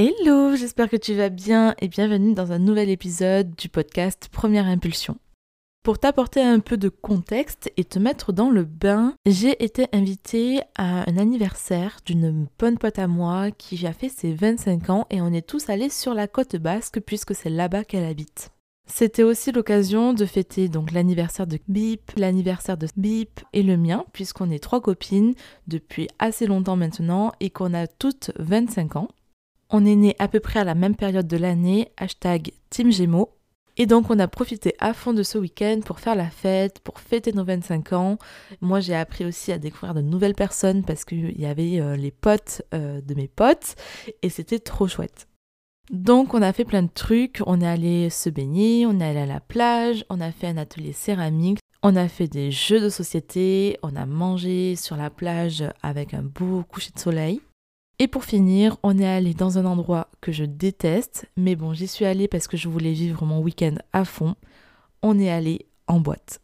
Hello, j'espère que tu vas bien et bienvenue dans un nouvel épisode du podcast Première Impulsion. Pour t'apporter un peu de contexte et te mettre dans le bain, j'ai été invitée à un anniversaire d'une bonne pote à moi qui a fait ses 25 ans et on est tous allés sur la côte basque puisque c'est là-bas qu'elle habite. C'était aussi l'occasion de fêter donc l'anniversaire de Bip, l'anniversaire de Bip et le mien, puisqu'on est trois copines depuis assez longtemps maintenant et qu'on a toutes 25 ans. On est nés à peu près à la même période de l'année, hashtag Team Gémeaux. Et donc on a profité à fond de ce week-end pour faire la fête, pour fêter nos 25 ans. Moi j'ai appris aussi à découvrir de nouvelles personnes parce qu'il y avait euh, les potes euh, de mes potes et c'était trop chouette. Donc on a fait plein de trucs, on est allé se baigner, on est allé à la plage, on a fait un atelier céramique, on a fait des jeux de société, on a mangé sur la plage avec un beau coucher de soleil. Et pour finir, on est allé dans un endroit que je déteste, mais bon, j'y suis allée parce que je voulais vivre mon week-end à fond. On est allé en boîte.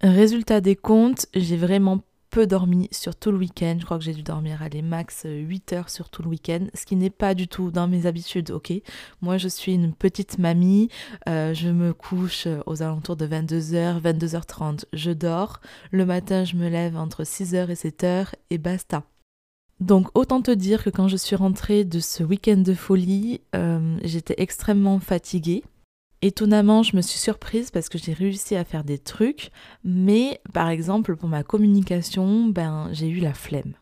Résultat des comptes, j'ai vraiment peu dormi sur tout le week-end. Je crois que j'ai dû dormir à les max 8 heures sur tout le week-end, ce qui n'est pas du tout dans mes habitudes, ok? Moi, je suis une petite mamie. Euh, je me couche aux alentours de 22h, 22h30. Je dors. Le matin, je me lève entre 6h et 7h et basta. Donc autant te dire que quand je suis rentrée de ce week-end de folie, euh, j'étais extrêmement fatiguée. Étonnamment, je me suis surprise parce que j'ai réussi à faire des trucs, mais par exemple pour ma communication, ben j'ai eu la flemme.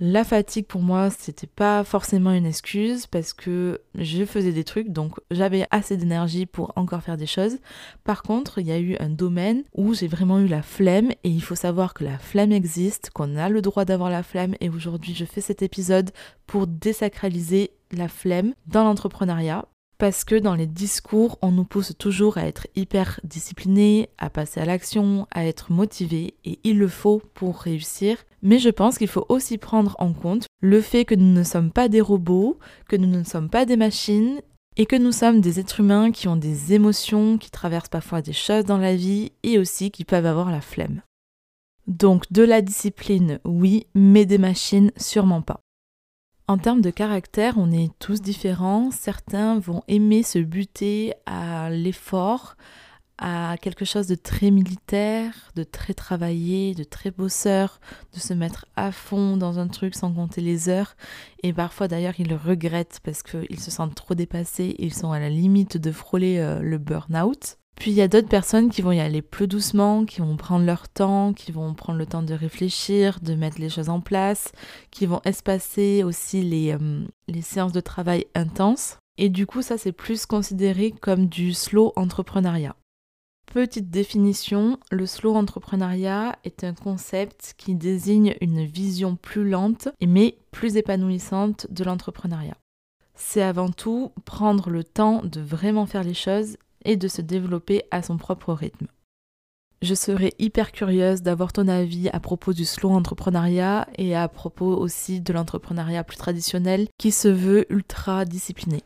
La fatigue pour moi, c'était pas forcément une excuse parce que je faisais des trucs donc j'avais assez d'énergie pour encore faire des choses. Par contre, il y a eu un domaine où j'ai vraiment eu la flemme et il faut savoir que la flemme existe, qu'on a le droit d'avoir la flemme et aujourd'hui je fais cet épisode pour désacraliser la flemme dans l'entrepreneuriat parce que dans les discours, on nous pousse toujours à être hyper discipliné, à passer à l'action, à être motivé, et il le faut pour réussir. Mais je pense qu'il faut aussi prendre en compte le fait que nous ne sommes pas des robots, que nous ne sommes pas des machines, et que nous sommes des êtres humains qui ont des émotions, qui traversent parfois des choses dans la vie, et aussi qui peuvent avoir la flemme. Donc de la discipline, oui, mais des machines, sûrement pas. En termes de caractère, on est tous différents. Certains vont aimer se buter à l'effort, à quelque chose de très militaire, de très travaillé, de très bosseur, de se mettre à fond dans un truc sans compter les heures. Et parfois d'ailleurs ils le regrettent parce qu'ils se sentent trop dépassés, ils sont à la limite de frôler euh, le burn-out. Puis il y a d'autres personnes qui vont y aller plus doucement, qui vont prendre leur temps, qui vont prendre le temps de réfléchir, de mettre les choses en place, qui vont espacer aussi les, euh, séances de travail intenses. Et du coup, ça c'est plus considéré comme du slow entrepreneuriat. Petite définition, le slow entrepreneuriat est un concept qui désigne une vision plus lente mais plus épanouissante de l'entrepreneuriat. C'est avant tout prendre le temps de vraiment faire les choses et de se développer à son propre rythme. Je serais hyper curieuse d'avoir ton avis à propos du slow entrepreneuriat et à propos aussi de l'entrepreneuriat plus traditionnel qui se veut ultra discipliné.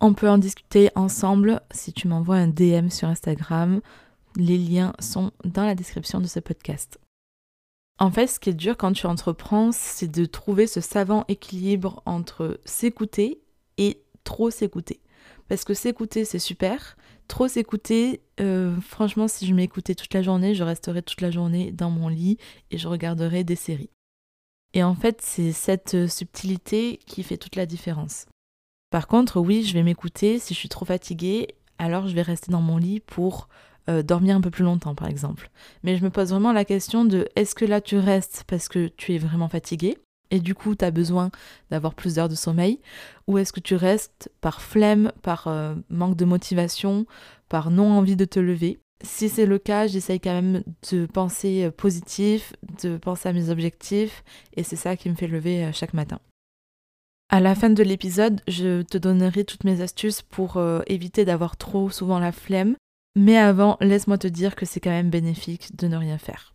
On peut en discuter ensemble si tu m'envoies un DM sur Instagram. Les liens sont dans la description de ce podcast. En fait, ce qui est dur quand tu entreprends, c'est de trouver ce savant équilibre entre s'écouter et trop s'écouter. Parce que s'écouter, c'est super. Trop s'écouter, euh, franchement, si je m'écoutais toute la journée, je resterais toute la journée dans mon lit et je regarderais des séries. Et en fait, c'est cette euh, subtilité qui fait toute la différence. Par contre, oui, je vais m'écouter. Si je suis trop fatiguée, alors je vais rester dans mon lit pour euh, dormir un peu plus longtemps, par exemple. Mais je me pose vraiment la question de est-ce que là tu restes parce que tu es vraiment fatigué et du coup tu as besoin d'avoir plus d'heures de sommeil ou est-ce que tu restes par flemme, par euh, manque de motivation, par non envie de te lever? Si c'est le cas, j'essaye quand même de penser euh, positif, de penser à mes objectifs, et c'est ça qui me fait lever euh, chaque matin. À la fin de l'épisode, je te donnerai toutes mes astuces pour éviter d'avoir trop souvent la flemme, mais avant, laisse-moi te dire que c'est quand même bénéfique de ne rien faire.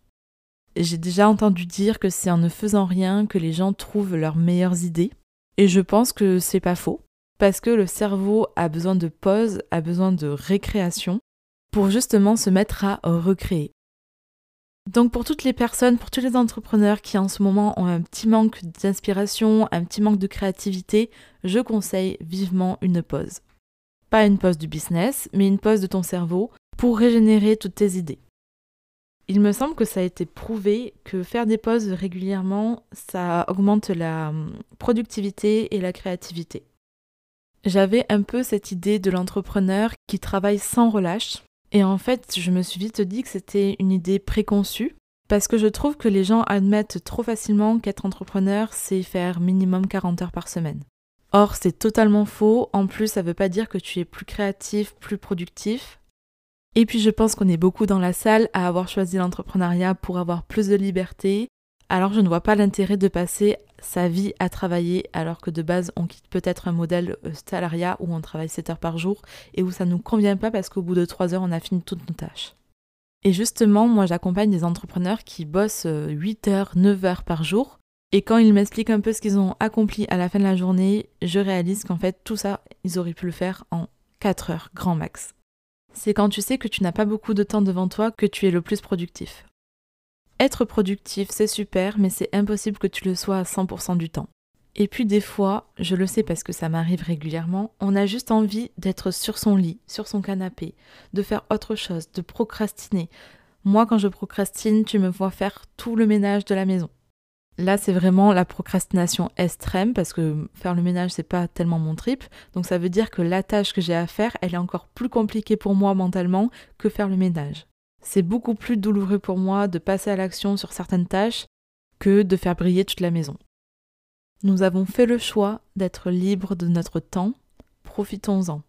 J'ai déjà entendu dire que c'est en ne faisant rien que les gens trouvent leurs meilleures idées. Et je pense que c'est pas faux. Parce que le cerveau a besoin de pause, a besoin de récréation pour justement se mettre à recréer. Donc pour toutes les personnes, pour tous les entrepreneurs qui en ce moment ont un petit manque d'inspiration, un petit manque de créativité, je conseille vivement une pause. Pas une pause du business, mais une pause de ton cerveau pour régénérer toutes tes idées. Il me semble que ça a été prouvé que faire des pauses régulièrement, ça augmente la hum, productivité et la créativité. J'avais un peu cette idée de l'entrepreneur qui travaille sans relâche. Et en fait, je me suis vite dit que c'était une idée préconçue, parce que je trouve que les gens admettent trop facilement qu'être entrepreneur, c'est faire minimum 40 heures par semaine. Or, c'est totalement faux. En plus, ça ne veut pas dire que tu es plus créatif, plus productif. Et puis je pense qu'on est beaucoup dans la salle à avoir choisi l'entrepreneuriat pour avoir plus de liberté. Alors je ne vois pas l'intérêt de passer sa vie à travailler alors que de base on quitte peut-être un modèle euh, salariat où on travaille 7 heures par jour et où ça ne nous convient pas parce qu'au bout de 3 heures on a fini toutes nos tâches. Et justement, moi j'accompagne des entrepreneurs qui bossent 8 euh, heures, 9 heures par jour et quand ils m'expliquent un peu ce qu'ils ont accompli à la fin de la journée, je réalise qu'en fait tout ça, ils auraient pu le faire en 4 heures grand max c'est quand tu sais que tu n'as pas beaucoup de temps devant toi que tu es le plus productif. Être productif, c'est super, mais c'est impossible que tu le sois à 100% du temps. Et puis des fois, je le sais parce que ça m'arrive régulièrement, on a juste envie d'être sur son lit, sur son canapé, de faire autre chose, de procrastiner. Moi, quand je procrastine, tu me vois faire tout le ménage de la maison. Là, c'est vraiment la procrastination extrême parce que faire le ménage, c'est pas tellement mon trip. Donc ça veut dire que la tâche que j'ai à faire, elle est encore plus compliquée pour moi mentalement que faire le ménage. C'est beaucoup plus douloureux pour moi de passer à l'action sur certaines tâches que de faire briller toute la maison. Nous avons fait le choix d'être libres de notre temps, profitons-en.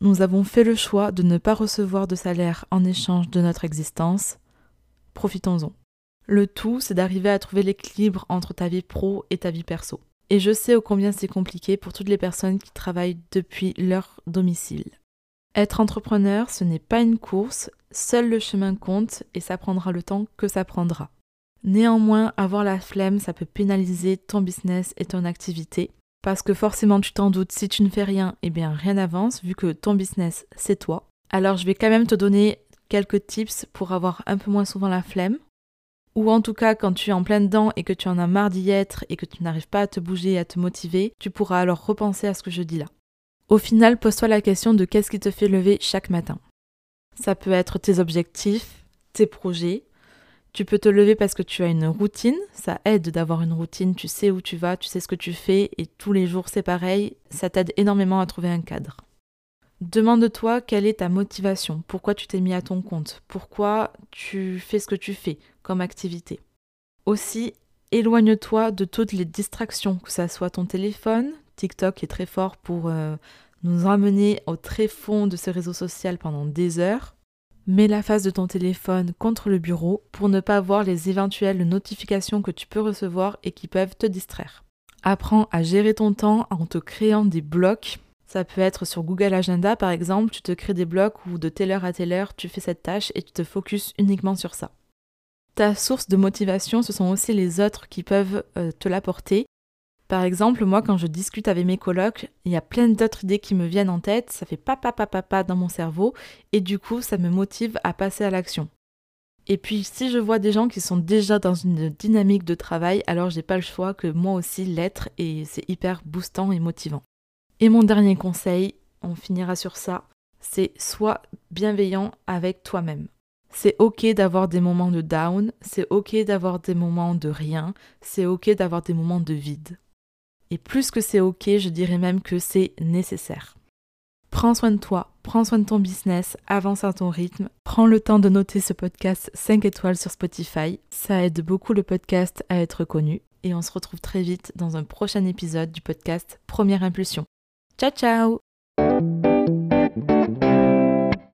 Nous avons fait le choix de ne pas recevoir de salaire en échange de notre existence, profitons-en. Le tout, c'est d'arriver à trouver l'équilibre entre ta vie pro et ta vie perso. Et je sais au combien c'est compliqué pour toutes les personnes qui travaillent depuis leur domicile. Être entrepreneur, ce n'est pas une course, seul le chemin compte et ça prendra le temps que ça prendra. Néanmoins, avoir la flemme, ça peut pénaliser ton business et ton activité. Parce que forcément, tu t'en doutes, si tu ne fais rien, eh bien rien n'avance, vu que ton business, c'est toi. Alors je vais quand même te donner quelques tips pour avoir un peu moins souvent la flemme ou en tout cas quand tu es en plein dedans et que tu en as marre d'y être et que tu n'arrives pas à te bouger et à te motiver, tu pourras alors repenser à ce que je dis là. Au final, pose-toi la question de qu'est-ce qui te fait lever chaque matin. Ça peut être tes objectifs, tes projets. Tu peux te lever parce que tu as une routine, ça aide d'avoir une routine, tu sais où tu vas, tu sais ce que tu fais et tous les jours c'est pareil, ça t'aide énormément à trouver un cadre. Demande-toi quelle est ta motivation, pourquoi tu t'es mis à ton compte, pourquoi tu fais ce que tu fais comme activité. Aussi, éloigne-toi de toutes les distractions, que ce soit ton téléphone, TikTok est très fort pour euh, nous emmener au très fond de ce réseau social pendant des heures. Mets la face de ton téléphone contre le bureau pour ne pas voir les éventuelles notifications que tu peux recevoir et qui peuvent te distraire. Apprends à gérer ton temps en te créant des blocs ça peut être sur Google Agenda par exemple, tu te crées des blocs où de telle heure à telle heure tu fais cette tâche et tu te focuses uniquement sur ça. Ta source de motivation, ce sont aussi les autres qui peuvent euh, te l'apporter. Par exemple, moi quand je discute avec mes colocs, il y a plein d'autres idées qui me viennent en tête, ça fait papa papa papa dans mon cerveau et du coup ça me motive à passer à l'action. Et puis si je vois des gens qui sont déjà dans une dynamique de travail, alors j'ai pas le choix que moi aussi l'être et c'est hyper boostant et motivant. Et mon dernier conseil, on finira sur ça, c'est sois bienveillant avec toi-même. C'est ok d'avoir des moments de down, c'est ok d'avoir des moments de rien, c'est ok d'avoir des moments de vide. Et plus que c'est ok, je dirais même que c'est nécessaire. Prends soin de toi, prends soin de ton business, avance à ton rythme, prends le temps de noter ce podcast 5 étoiles sur Spotify, ça aide beaucoup le podcast à être connu et on se retrouve très vite dans un prochain épisode du podcast Première Impulsion. Ciao ciao.